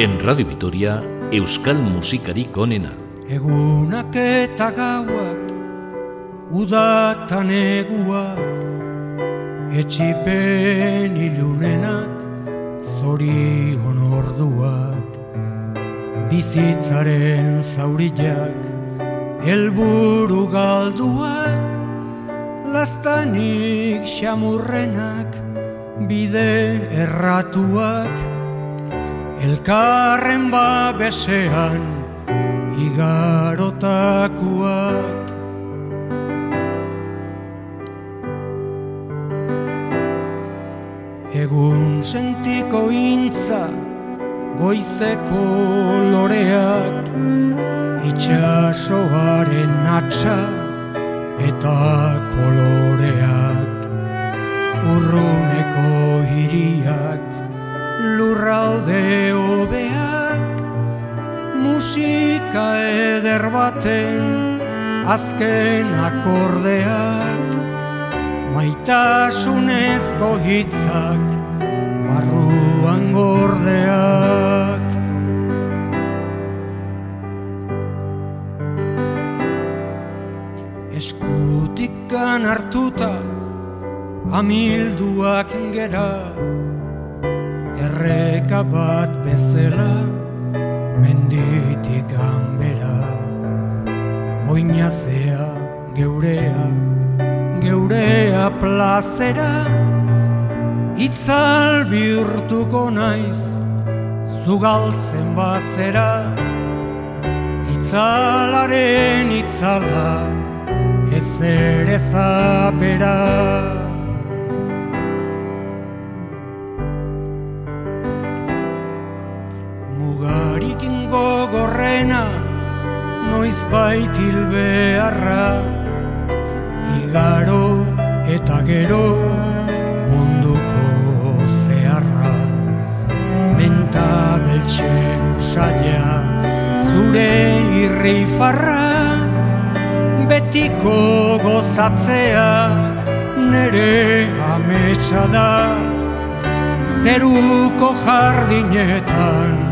En Radio Vitoria, Euskal Musikarik onena. Egunak eta gauak, udatan eguak, etxipen ilunenak, zorion orduak, bizitzaren zaurillak, helburu galduak, lastanik xamurrenak, bide erratuak, elkarren babesean igarotakuak. Egun sentiko intza, goizeko loreak, itxasoaren atxa eta koloreak, urruneko hiriak, lurralde hobeak, musika eder baten azken akordeak, maitasunezko hitzak, barruan gordeak. Eskutikan hartuta, amilduak gera, erreka bat bezala, menditik ganbera. Oinazea, geurea, geurea plazera, itzal bihurtuko naiz, zugaltzen bazera, itzalaren itzala, ez ere zapera. Gogorrena, noiz baitil beharra, igaro eta gero munduko zeharra. Menta beltsen usaila, zure irri farra, betiko gozatzea, nere ametsa da, zeruko jardinetan,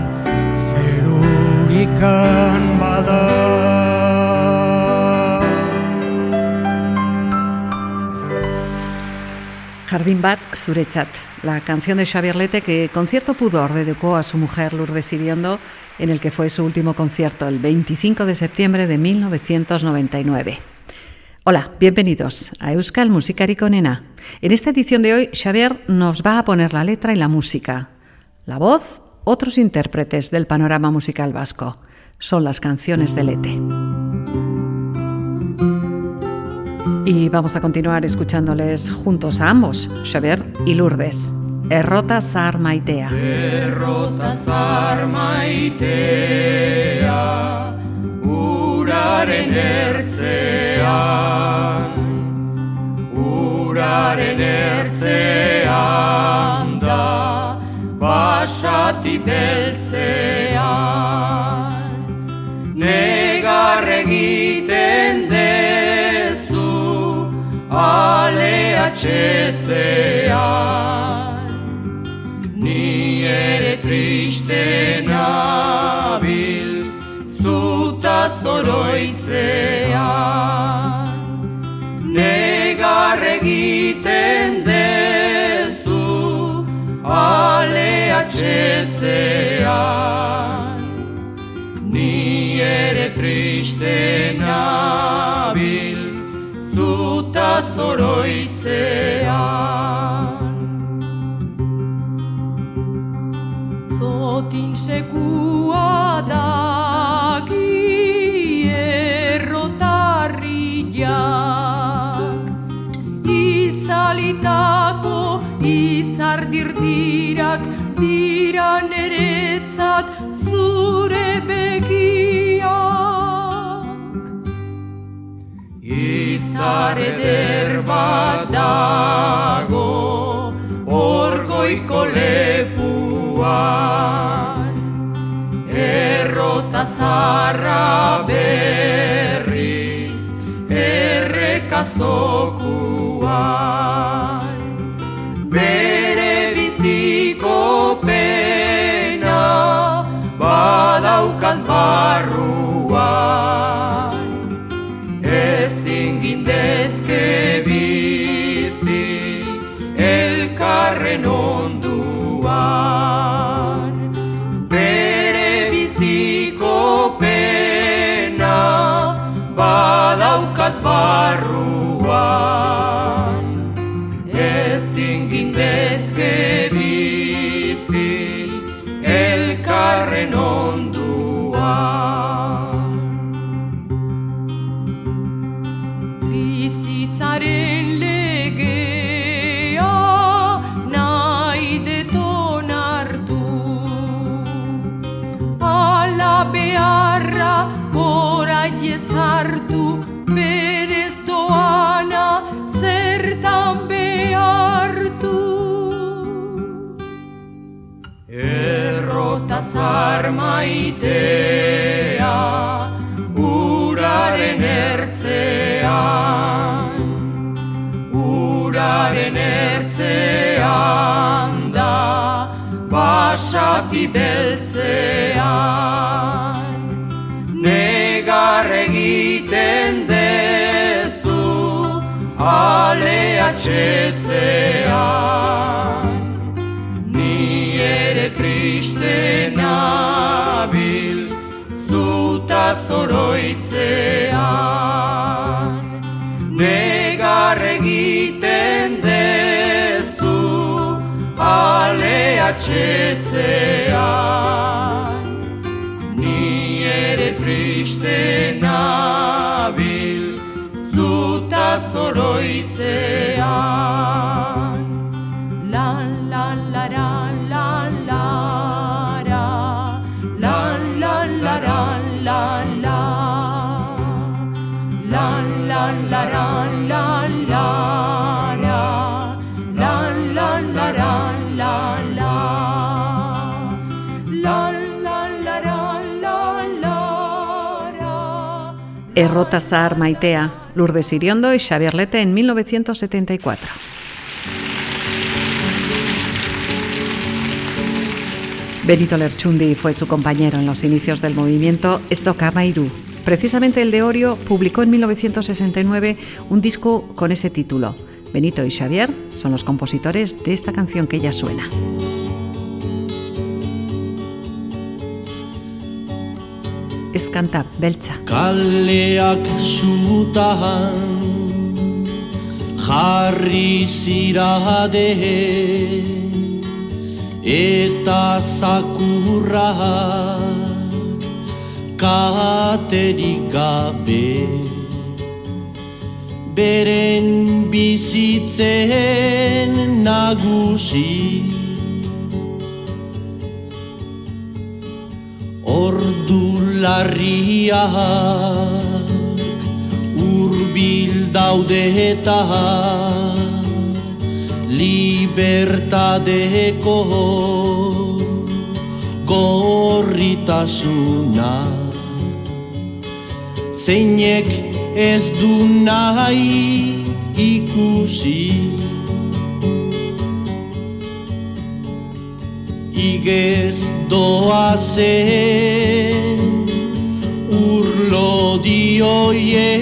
zerurikan bada. Jardín Bat Surechat, la canción de Xavier Lete que Concierto Pudor dedicó a su mujer Lourdes Iriondo en el que fue su último concierto el 25 de septiembre de 1999. Hola, bienvenidos a Euskal Musikari Nena. En esta edición de hoy, Xavier nos va a poner la letra y la música. La voz, otros intérpretes del panorama musical vasco. Son las canciones de Lete. Y vamos a continuar escuchándoles juntos a ambos, Xavier y Lourdes. Errota zar maitea. Errota Uraren ertzean Uraren ertzean Basati beltzean Negar egiten dezu Ale atxetzean Ni ere triste nabil Zuta zoroitzean atxetzean Ni ere triste nabil Zuta zoroitzean dira neretzat zure begiak. Izar eder bat dago Orgoiko lepuan. Errota zarra berriz Errekazokuan barruan. Maitea uraren ertzean uraren ertzean da basati beltzean negar egiten dezu alea txetzean zoroitzean Negar egiten dezu alea txetzean Ni ere triste nabil zuta zoroitzean Errota zahar maitea, Lourdes Iriondo y Xavier Lete en 1974. Benito Lerchundi fue su compañero en los inicios del movimiento Estocamairu. Precisamente el de Orio publicó en 1969 un disco con ese título. Benito y Xavier son los compositores de esta canción que ya suena. Kanta, beltza. Kaleak zutahan jarri zirade eta zakurrak katerik gabe beren bizitzen nagusi Ordu larriak urbil daude eta libertadeko gorritasuna. Zeinek ez du nahi ikusi igez doazen urlo dioiek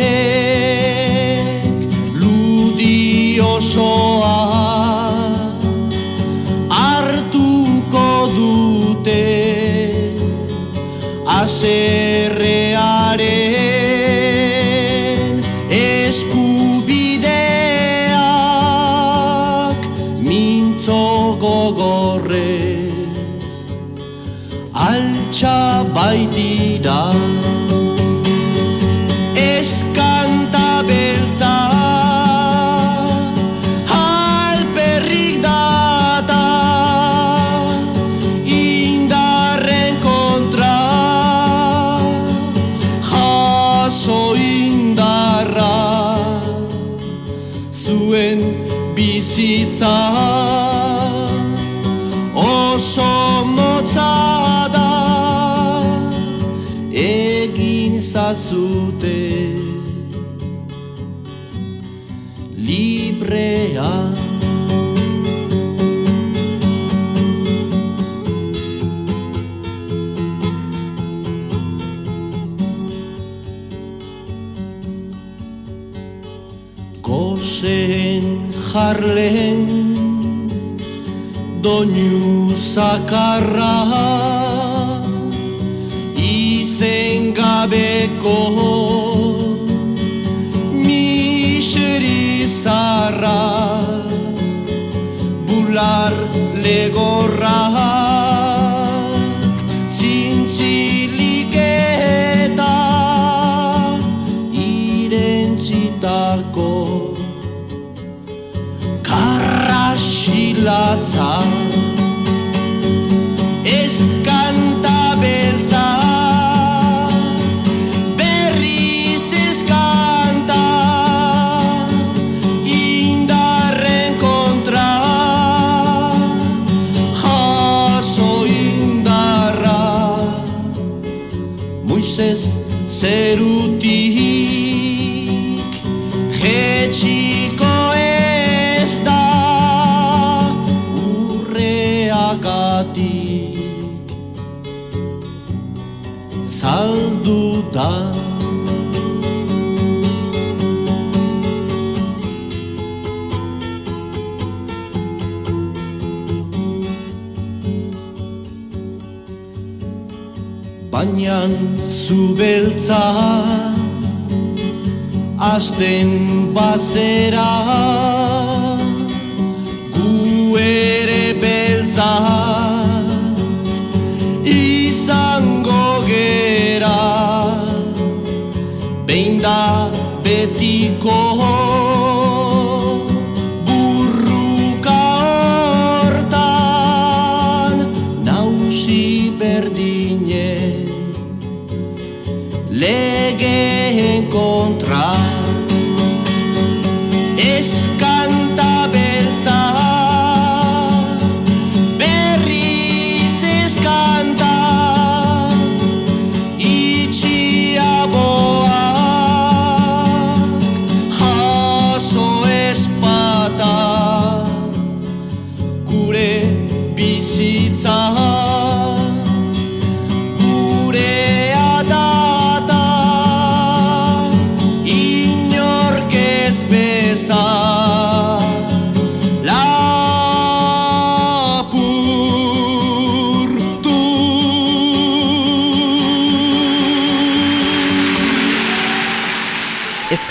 ludi osoa. Hartuko dute aserrearen egin zazute. Librea. Gozen jarlen doinu zakarra. Izen gabeko miseri zarra bular legorra latza Ez Baina zu beltza Asten bazera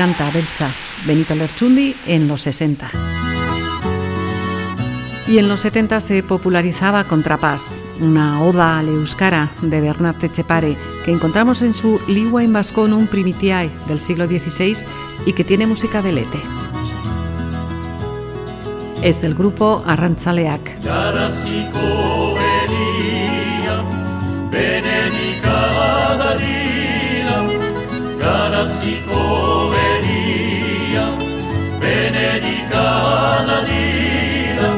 canta Belza, Benito Lerchundi en los 60. Y en los 70 se popularizaba Contrapás, una oda al euskara de Bernat Techepare que encontramos en su Ligua in un Primitiae del siglo XVI y que tiene música de lete. Es el grupo Arrantzaleak. benedicada dira,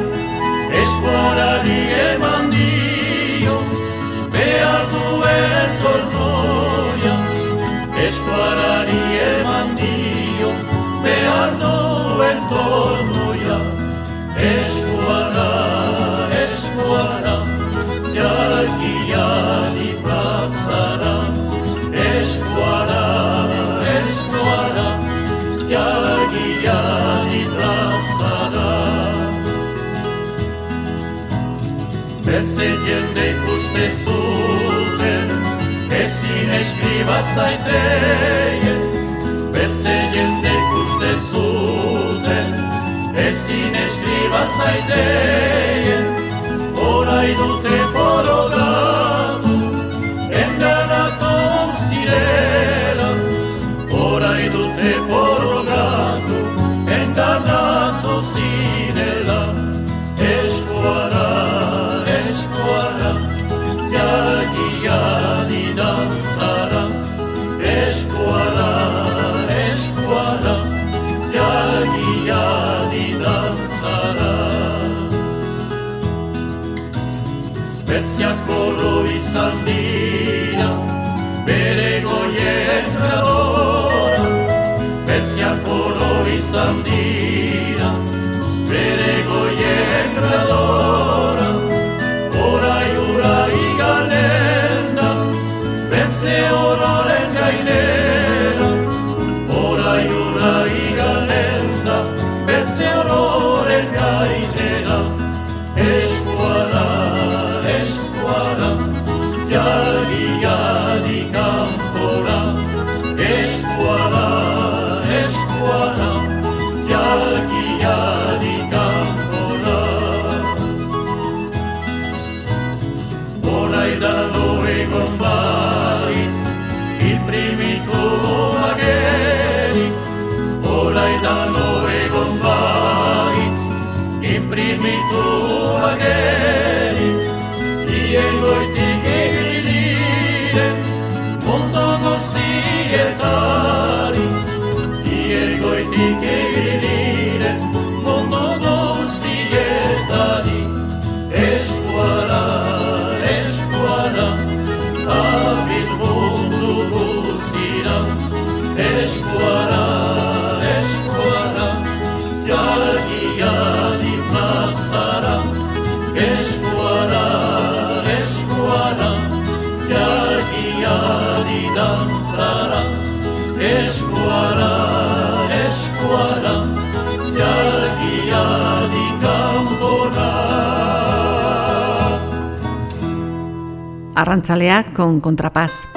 eskualari eman dio, behar duen tornoia, eskualari eman dio, behar duen tornoia, eskuala, eskuala, jarkia di plazara, Bertze jende ikuste zuten, ezin eskriba zaiteien. Bertze jende ikuste zuten, ezin eskriba zaiteien. Horai dute borogatu, Bertziakolo izan dira, bere goien gradora. Bertziakolo izan dira, bere goien gradora. Arrantzaleak con contrapás.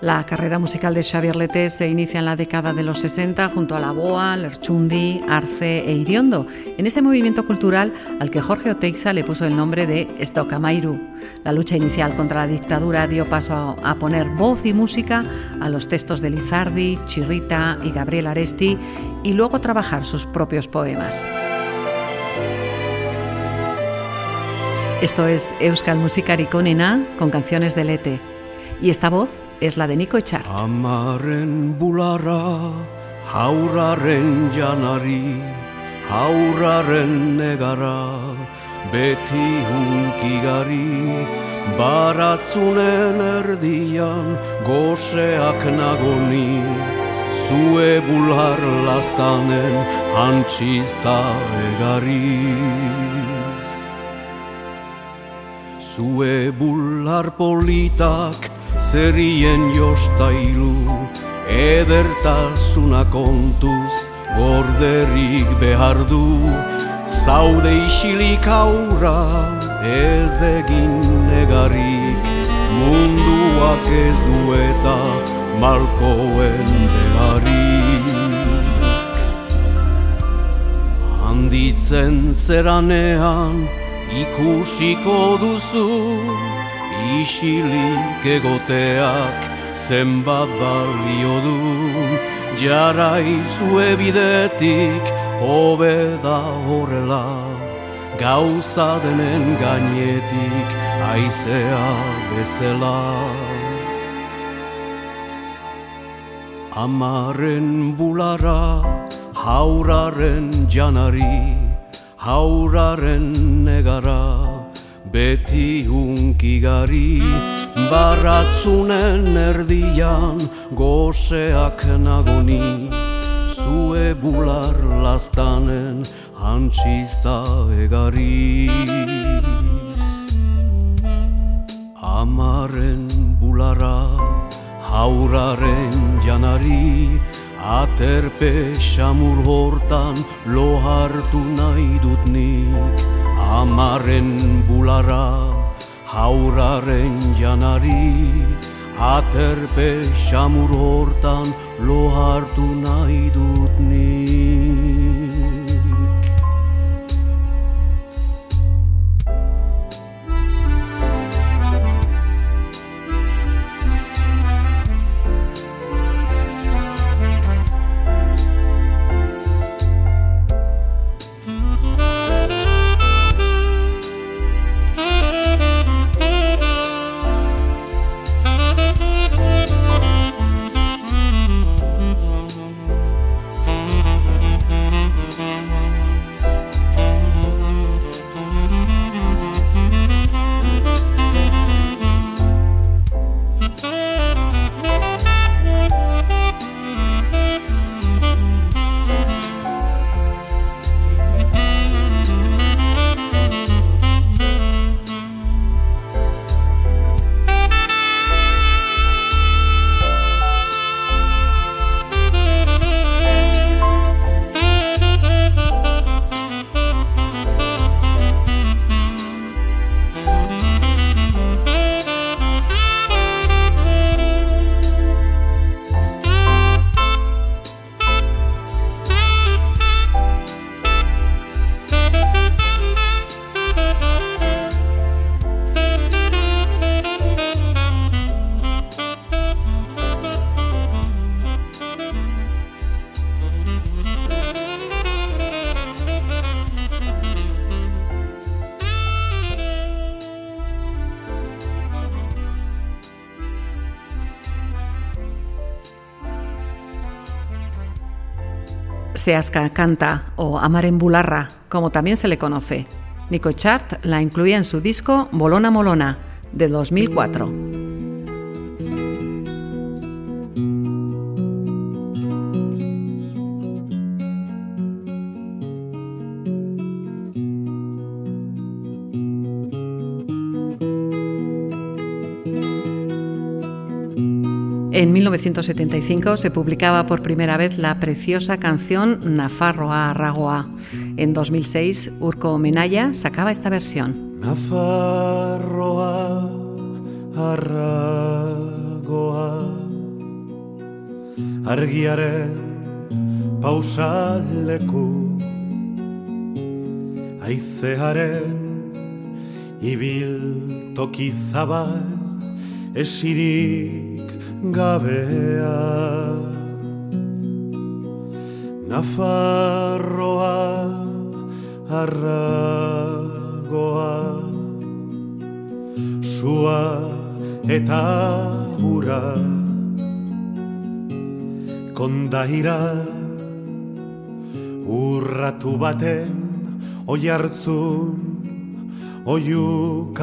La carrera musical de Xavier Lete se inicia en la década de los 60 junto a La Boa, Lerchundi, Arce e Iriondo, en ese movimiento cultural al que Jorge Oteiza le puso el nombre de Estocamairu. La lucha inicial contra la dictadura dio paso a poner voz y música a los textos de Lizardi, Chirrita y Gabriel Aresti y luego trabajar sus propios poemas. Esto es Euskal Musikari Konena con canciones de Lete. Y esta voz es la de Nico Echar. Amaren bularra, haurraren janari, haurraren negara, beti hunkigari, baratzunen erdian, goseak nagoni, zue bular lastanen, antxizta egariz. Zue bular politak, zerien jostailu, edertasuna kontuz, gorderik behar du, zaude isilik aurra, ez egin negarik, munduak ez dueta, malkoen beharrik. Handitzen zeranean, ikusiko duzu, isilik egoteak zenbat balio du. Jarai zue bidetik hobeda horrela gauza denen gainetik aizea bezala. Amaren bulara hauraren janari hauraren negara Beti hunkigari baratzunen erdian goseak nagoni. Zue bular lastanen antxizta egariz. Amaren bulara hauraren janari Aterpe xamur hortan lo hartu nahi dut nik Amaren bulara, hauraren janari, aterpe xamur hortan lo hartu nahi dut Seasca canta o Amar en Bularra, como también se le conoce. Nico Chart la incluía en su disco Bolona Molona, de 2004. En 1975 se publicaba por primera vez la preciosa canción Nafarroa Arragoa. En 2006, Urko Menaya sacaba esta versión. Nafarroa Arragoa Argiaren pausaleku Aizearen ibil zabal gabea. Nafarroa arragoa Sua eta hura. Kondaira urratu baten oi hartzun oiukatua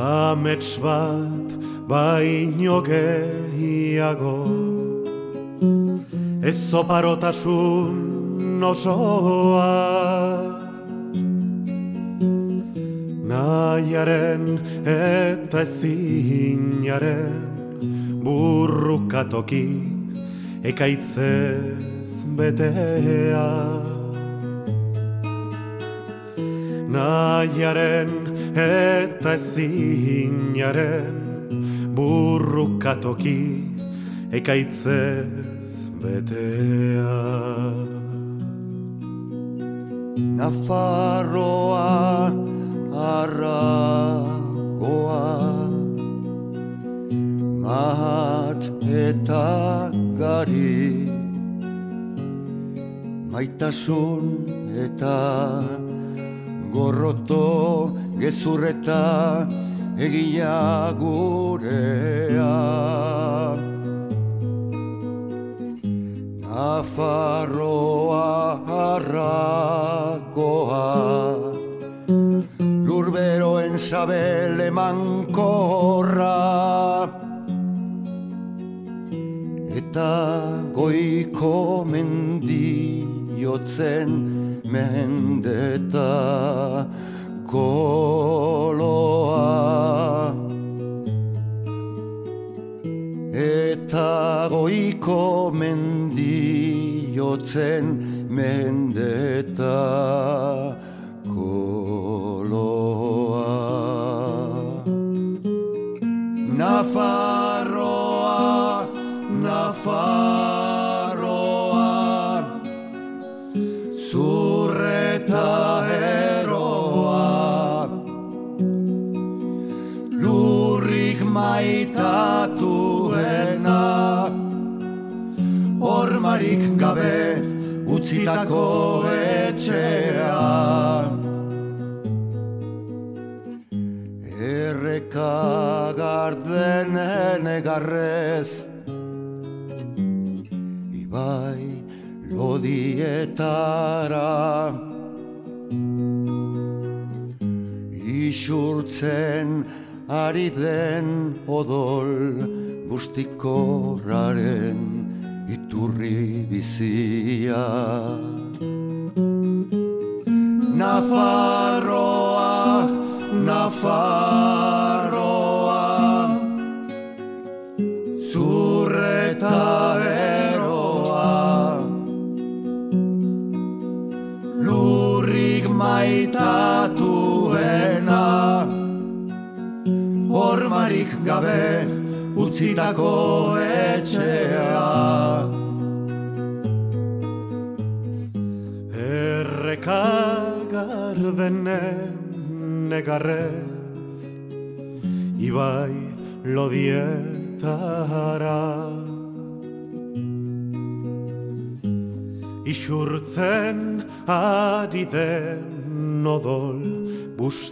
amets bat baino gehiago ez zoparotasun osoa. Nahiaren eta ezinaren burrukatoki ekaitzez betea. Nahiaren eta ezinaren burrukatoki ekaitzez betea. Nafarroa arragoa Mahat eta gari Maitasun eta gorroto gezurreta egia gurea. Nafarroa harrakoa Lurberoen sabele mankorra Eta goiko mendiotzen mendeta koloa. Eta goiko mendiotzen mendeta Hormarik gabe utzitako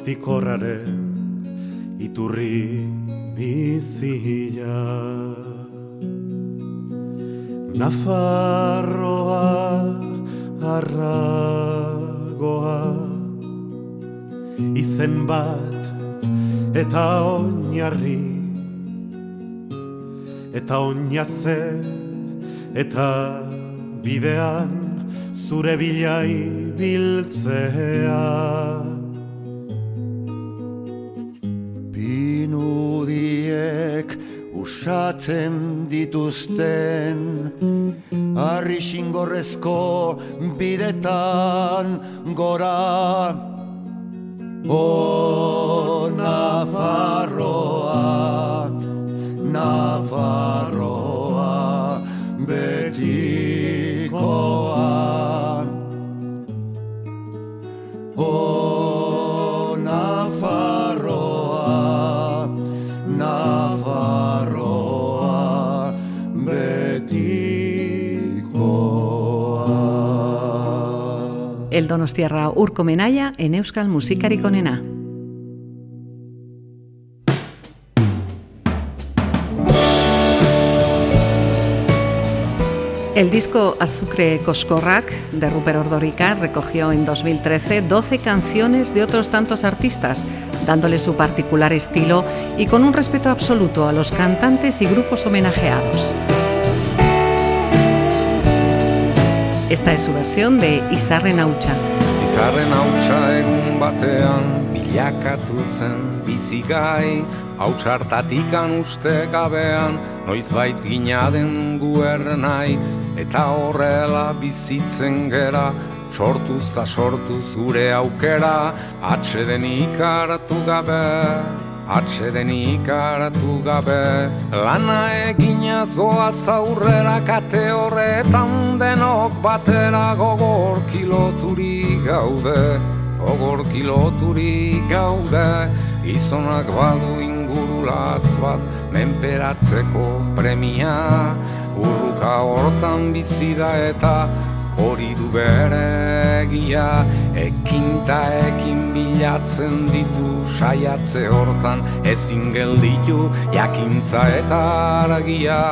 bustikorraren iturri bizia. Nafarroa arragoa izen bat eta oinarri eta oinaze eta bidean zure bilai biltzea osatzen dituzten. Arri xingorrezko bidetan gora O Nafarroa, Nafarroa betikoa. O El Donostiarra Urko Menaya en Euskal Musikarik onena. El disco Azukre Coscorrac de Rupert Ordorica recogió en 2013 12 canciones de otros tantos artistas, dándole su particular estilo y con un respeto absoluto a los cantantes y grupos homenajeados. Esta es su versión de Izarren Hautsa. Izarren hautsa egun batean bilakatu zen bizigai. Hautsartatikan uste gabean noizbait gina den guernai Eta horrela bizitzen gera sortuz ta sortuz gure aukera. Atxeden hartu gabe Atxeden ikaratu gabe Lana egina zoaz aurrera kate horretan denok batera gogor kiloturi gaude Gogor kiloturi gaude. Gizonak badu ingurulatz bat menperatzeko premia Urruka hortan bizi da eta hori du bere egia Ekin ta ekin bilatzen ditu saiatze hortan. Ezin gelditu jakintza eta argia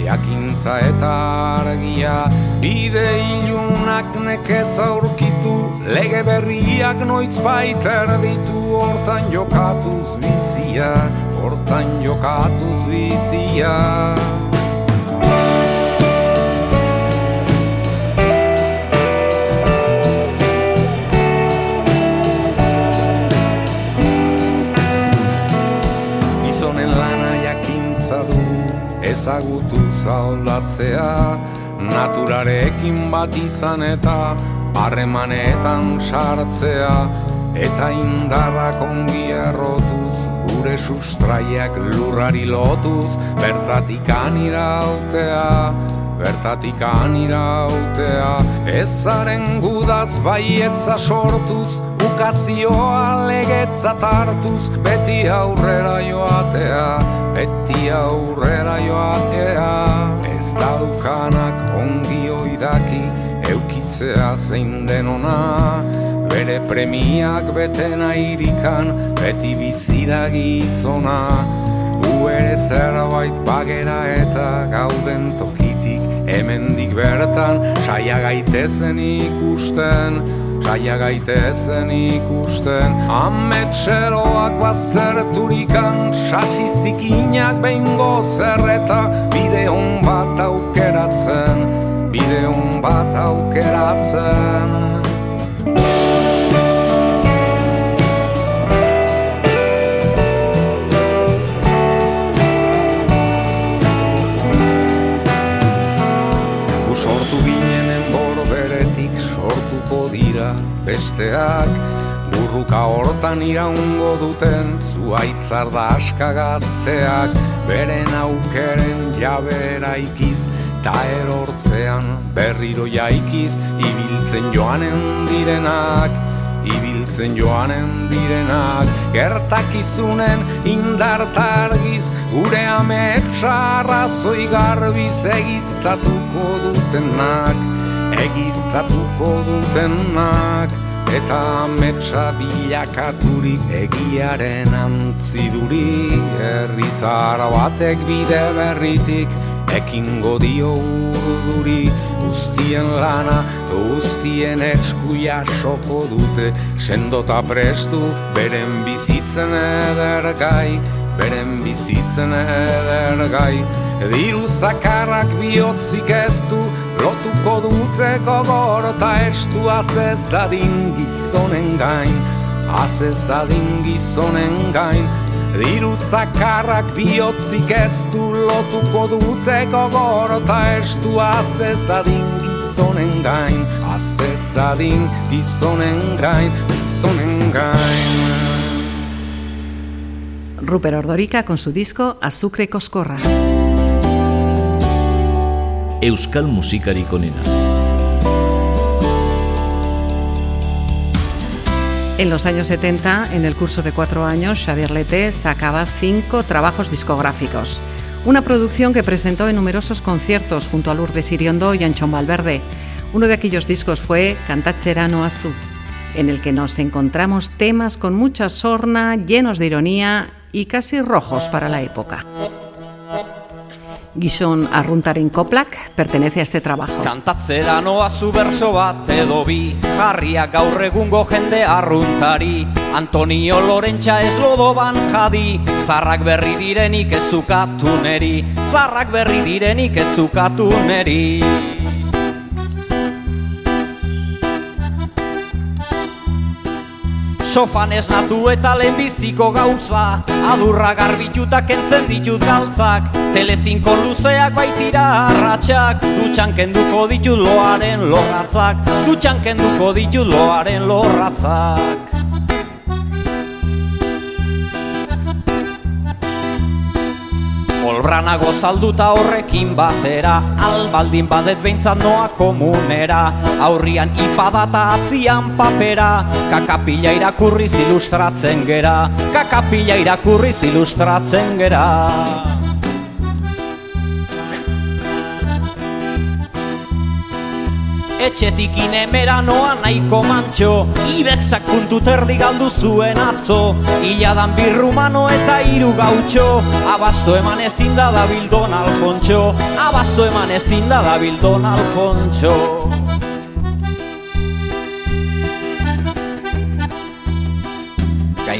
Jakintza eta argia. Bide ilunak nekez aurkitu Lege berriak noiz baiter ditu. Hortan jokatuz bizia Hortan jokatuz bizia ezagutu zaldatzea Naturarekin bat izan eta harremanetan sartzea. Eta indarrak ongi errotuz gure sustraiak lurrari lotuz. Bertatik anirautea, bertatik anirautea Ezaren gudaz baietza sortuz, ukazioa legetza tartuz Beti aurrera joatea, beti aurrera joatea. Ez daukanak ongi oidaki, eukitzea zein denona. Bere premiak betena irikan, beti bizira gizona. Gu ere zerbait bagera eta gauden tokitik Hemendik bertan, saia gaitezen ikusten Saia gaitezen ikusten Ametxeroak bazterturikan Sasi zikinak behingo zerreta Bide hon bat aukeratzen Bide hon bat aukeratzen besteak Burruka hortan iraungo duten zuaitzar da aska gazteak Beren aukeren jabera ikiz Ta erortzean berriro jaikiz Ibiltzen joanen direnak Ibiltzen joanen direnak. Gertakizunen indartargiz Gure ametsa arrazoi garbiz egiztatuko dutenak Egiztatuko dutenak Eta ametsa bilakaturik egiaren antziduri. Herri zara batek bide berritik ekingo dio urduri. Guztien lana, guztien esku jasoko dute. Sendota prestu, beren bizitzen edergai Beren bizitzen edergai Diru zakarrak bihotzik ez du Lotuko dute gogor eta estu Azez dadin gizonen gain. Azez dadin gizonen gain. Diru zakarrak bihotzik ez du lotuko dute gogor eta ez du azez dadin gizonen gain. Azez dadin gizonen gain gizonen gain Ruper Ordorica con su disco Azukre Koskorra. Euskal Musikarik onena. En los años 70, en el curso de cuatro años, Xavier Lete sacaba cinco trabajos discográficos. Una producción que presentó en numerosos conciertos junto a Lourdes Iriondo y Anchón Valverde. Uno de aquellos discos fue Cantacherano Azul, en el que nos encontramos temas con mucha sorna, llenos de ironía y casi rojos para la época. Gizon arruntaren koplak pertenece a este trabajo. Kantatzera noa zu berso bat edo bi Jarria gaur egungo jende arruntari Antonio Lorentxa ez lodoban jadi Zarrak berri direnik ezukatu neri Zarrak berri direnik ezukatu neri Sofan ez natu eta lehenbiziko gauza Adurra garbituta kentzen ditut galtzak. Telezinko luzeak baitira arratxak Dutxan kenduko ditut loaren lorratzak Dutxan kenduko ditut loaren lorratzak Olbranago salduta horrekin batera. Albaldin badet behintzat noa komunera. Aurrian ipadata atzian papera. Kakapila irakurriz ilustratzen gera. Kakapila irakurriz ilustratzen gera Etxetik inemera noa nahiko mantxo. Ibexak puntu terdi galdu zuen atzo. Iladan birrumano eta hiru gautxo. Abasto eman ezin da da bildon alfontxo Abasto eman ezin da da bildon alfontxo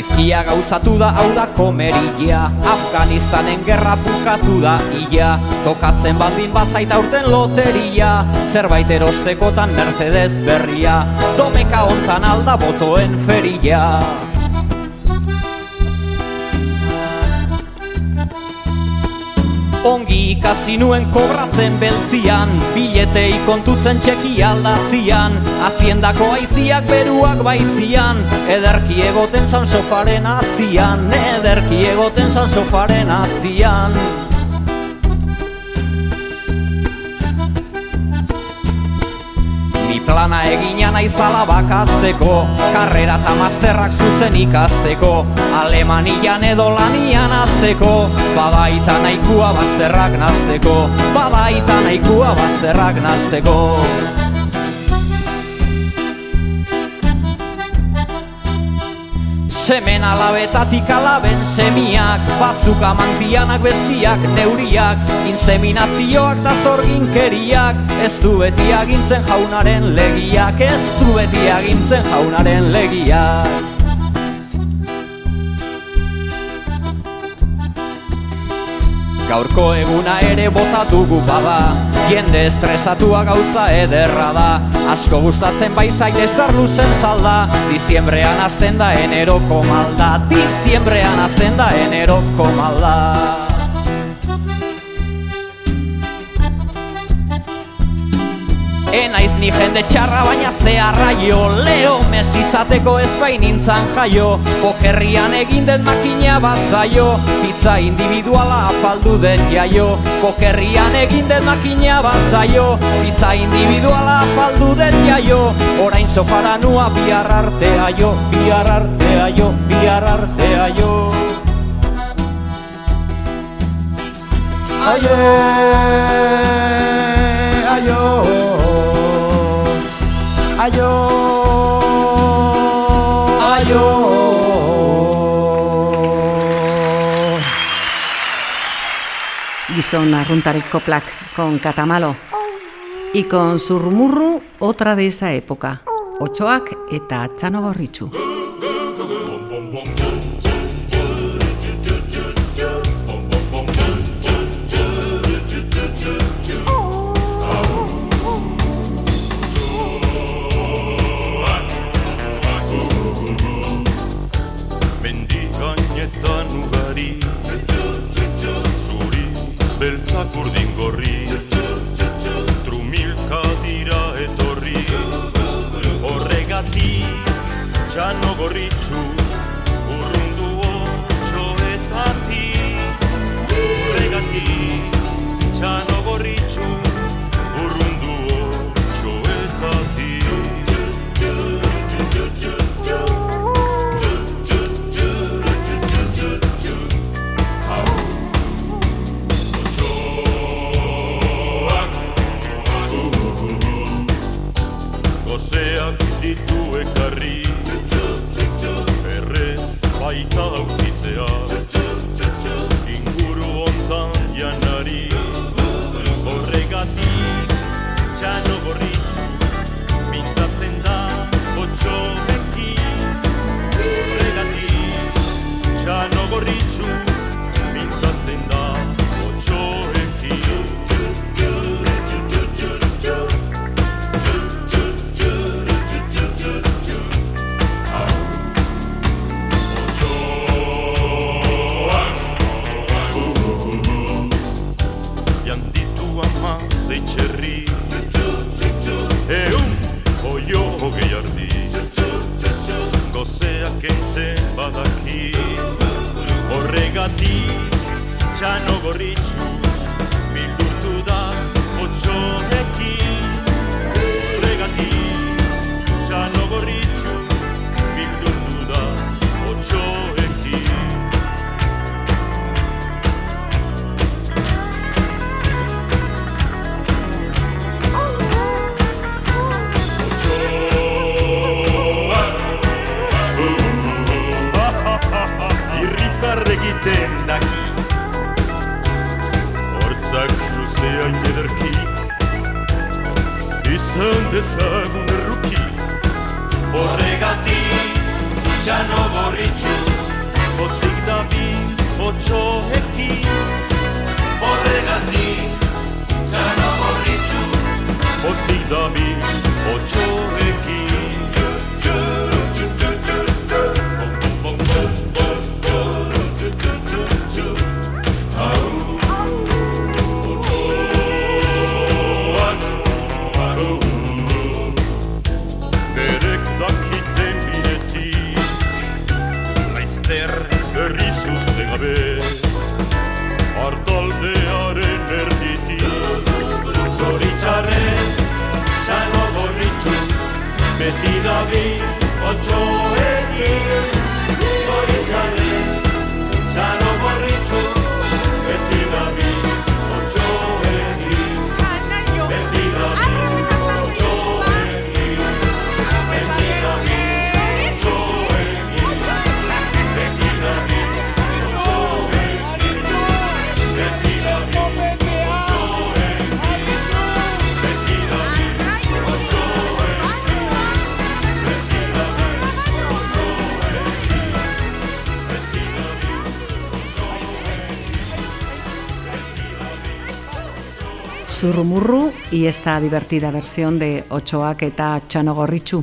Gaizkia gauzatu da hau da komeria Afganistanen gerra bukatu da ia. Tokatzen baldin bazaita urten loteria. Zerbait erostekotan Mercedes berria. Domeka hontan alda botoen feria Ongi ikasi nuen kobratzen beltzian Biletei kontutzen txeki aldatzian. Aziendako aiziak beruak baitzian Ederki egoten zan sofaren atzian Ederki egoten zan sofaren atzian plana egina naizala bakazteko Karrera eta masterrak zuzen ikasteko Alemanian edo lanian azteko Badaita nahikua bazterrak nazteko Badaita nahikua bazterrak nazteko Semen alabetatik alaben semiak Batzuk amantianak bestiak neuriak Inseminazioak da zorginkeriak. Ez du beti agintzen jaunaren legiak Ez du beti agintzen jaunaren legiak Gaurko eguna ere bota dugu bada Jende estresatua gauza ederra da. Asko gustatzen bai zait ez luzen salda. Diziembrean azten da eneroko malda. Diziembrean azten da eneroko malda Enaiz ni jende txarra baina zeharra jo. Leo Messi zateko ez bain nintzan jaio. Pokerrian egin den makina bat zaio. Pizza individuala apaldu den jaio. Pokerrian egin den makina bat zaio. Pizza individuala apaldu den jaio. Orain sofara nua bihar artea jo Bihar artea jo, bihar artea jo Aio, aio aio aio Gizon arruntarik koplak con Catamalo. Y con Surmurru otra de esa época. Ochoak eta Txano Gorritxu Zurrumurru y esta divertida versión de Ochoak eta Chano Gorrichu.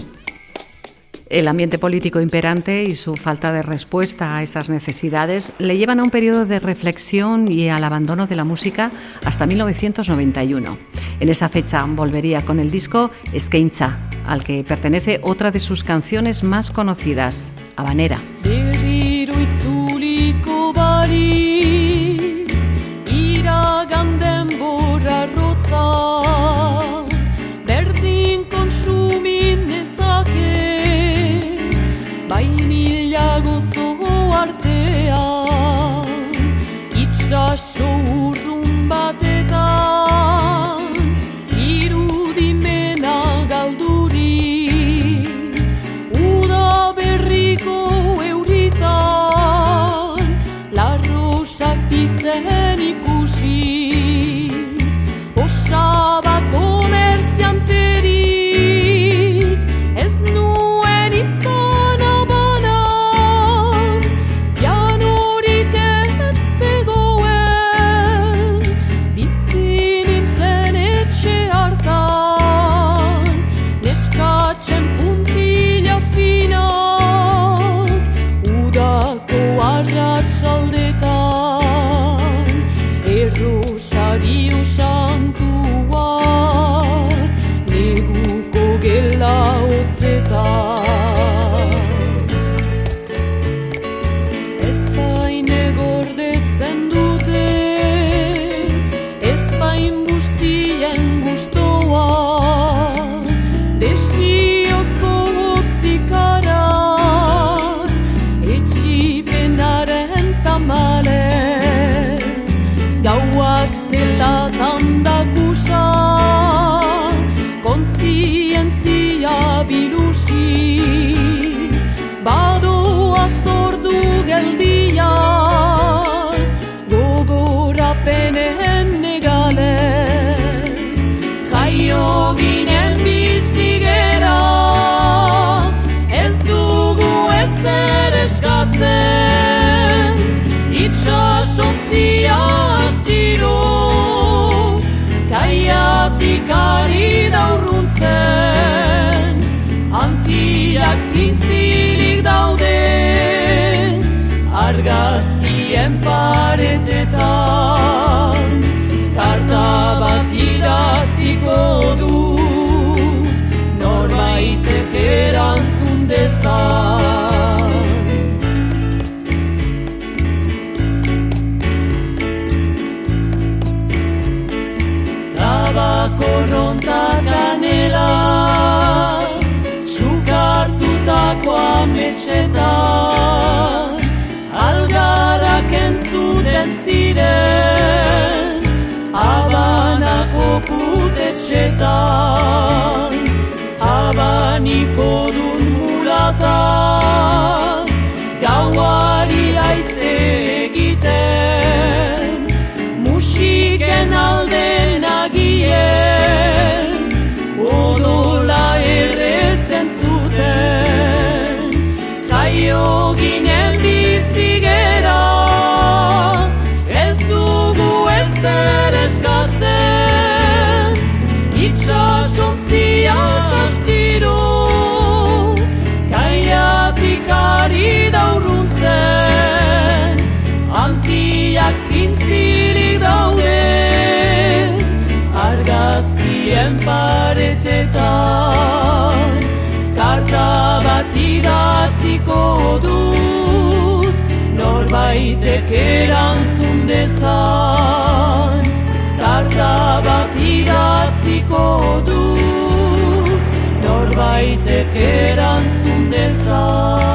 El ambiente político imperante y su falta de respuesta a esas necesidades le llevan a un periodo de reflexión y al abandono de la música hasta 1991. En esa fecha volvería con el disco Esqueinza, al que pertenece otra de sus canciones más conocidas, Habanera. Berdin konsumin nezake Bai mila gozo artean. Itxaso urrun batetan entzuten ziren Habanako putetxetan Habaniko dun Itxasontzia astiro Kaiatik ari daurruntzen Antiak zintzilik daude Argazkien paretetan Karta bat idatziko dut Norbaitek erantzun dezan Karta bat idatziko dut Norbaitek erantzun dezan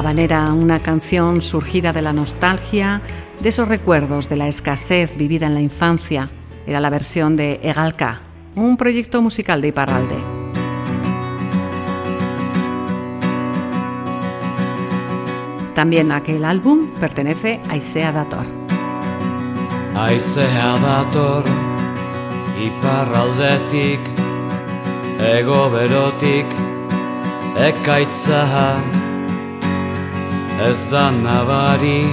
Habanera, una canción surgida de la nostalgia, de esos recuerdos de la escasez vivida en la infancia. Era la versión de Egalka, un proyecto musical de Iparralde. También aquel álbum pertenece a Isea Dator. Aizea dator, iparraldetik, ego berotik, ekaitza ez da nabari,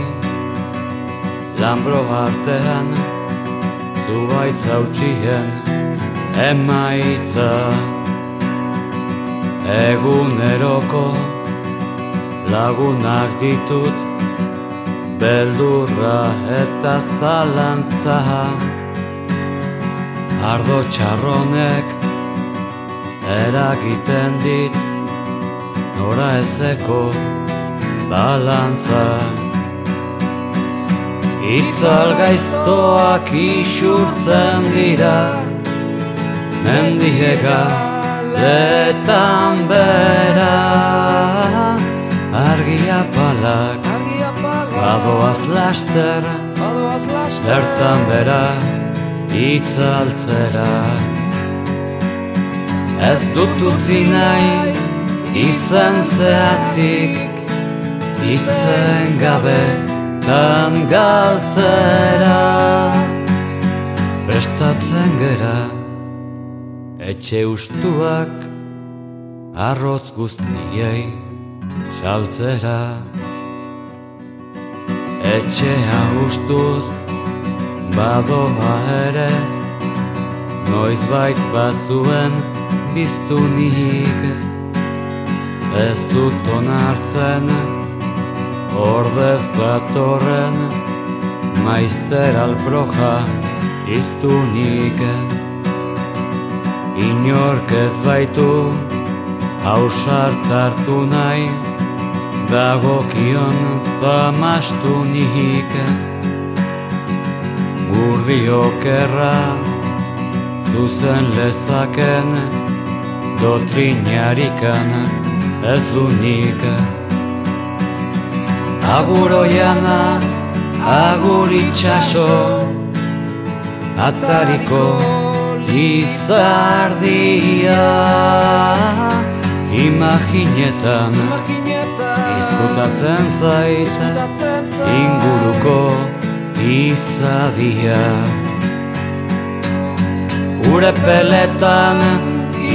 lambro artean, zubaitz hautsien, emaitza, eguneroko, lagunak ditut, beldurra eta zalantza. Ardo txarronek eragiten dit nora ezeko balantza. Itzal gaiztoak isurtzen dira mendiega letan bera argia palak Badoaz laster, zertan bera, itzaltzera. Ez dut utzi nahi, izen zehatzik, izen gabe, tan galtzera. Prestatzen gera, etxe ustuak, arroz guztiei, saltzera. Etxea ustuz badoa ere Noiz bait bazuen biztunik Ez dut onartzen Ordez datorren Maizter alproja iztunik Inork ez baitu Hausart hartu nahi Dagokion zamastu nik Gurdiok erra Zuzen lezaken Doktrinarikan ez du nik. Agur oiana, agur itxaso Atariko izardia. Imaginetan izkutatzen zait Inguruko izadia Ure peletan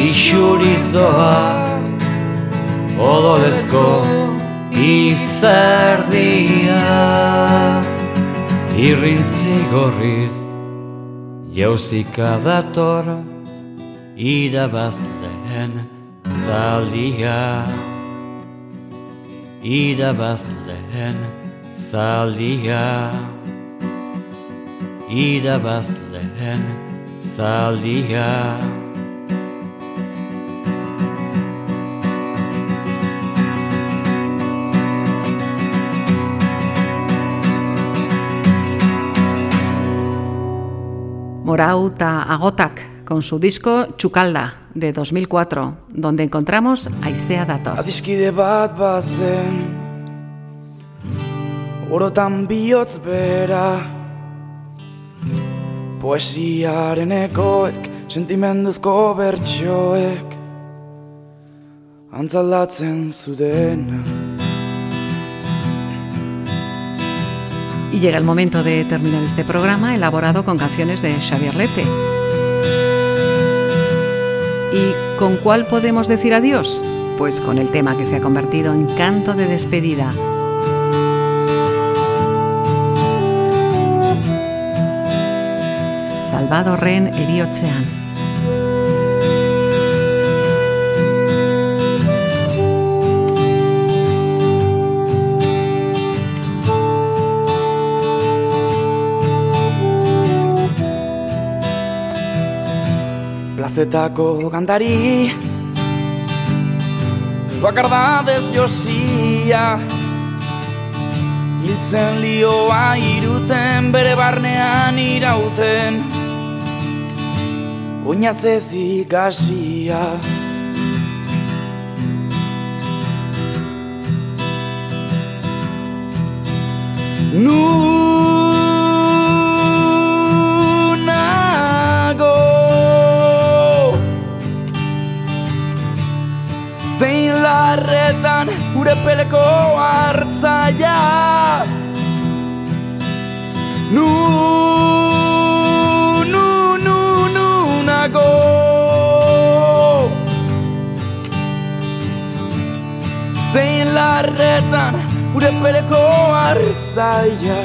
isurizoa Odolezko izerdia. Irrintzi gorriz jauzika dator Irabazleen zaldia Irabazleen zaldia Irabazleen zaldia Morauta Agotak con su disco Chukalda de 2004, donde encontramos Dator. Adiskide bat bazen Orotan bihotz bera Poesiaren ekoek Sentimenduzko bertxoek Antzaldatzen zudena Y llega el momento de terminar este programa elaborado con canciones de Xavier Lete. ¿Y con cuál podemos decir adiós? Pues con el tema que se ha convertido en canto de despedida. Salvadorren eriotzean. Plazetako kantari Bakardadez josia Hiltzen lioa iruten bere barnean irauten. Oinaz ez ikasia Nunago Zein larretan gure peleko hartzaia. Nu, nu, nu, nu, nago. Zein larretan gure peleko hartzaia.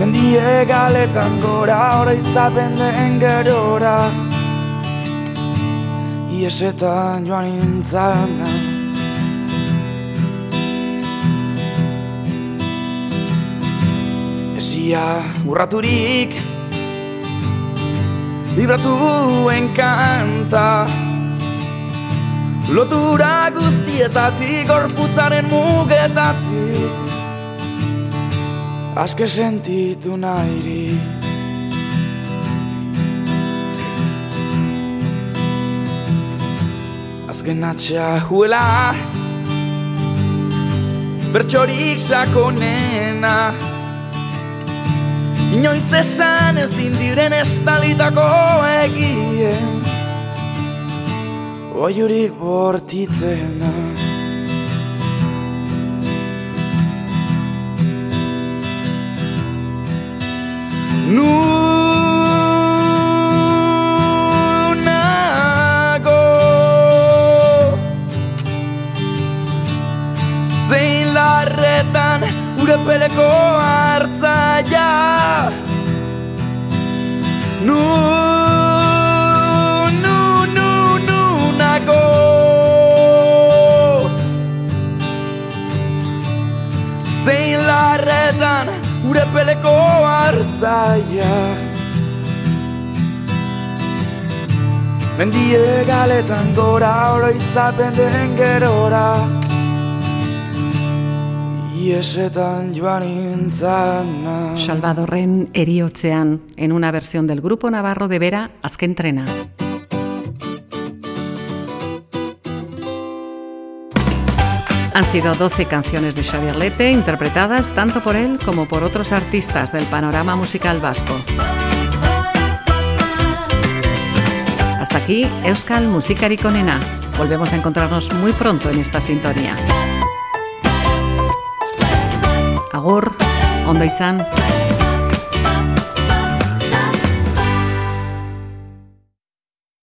Mendie galetan gora, oroitzapen den gerora Iesetan joan intzana Esia urraturik Libratuen kanta. Lotura guztietatik Gorputzaren mugetatik. Aske sentitu nahirik azken atxea huela. Bertxorik sakonena. Inoiz esan ezin diren estalitako egien. Oiurik bortitzena Nunago benetan urepeleko hartzaia. Nu, nu, nu, nu nago. Zein larretan urepeleko hartzaia. Mendie galetan gora oroitzapen den gerora. Iesetan joan intzana Salvadorren eriotzean, en una versión del grupo navarro de Vera, Azken Trena. Han sido 12 canciones de Xavier Lete interpretadas tanto por él como por otros artistas del panorama musical vasco. Hasta aquí Euskal Musikarik Onena. Volvemos a encontrarnos muy pronto en esta sintonía. Agur, ondo izan.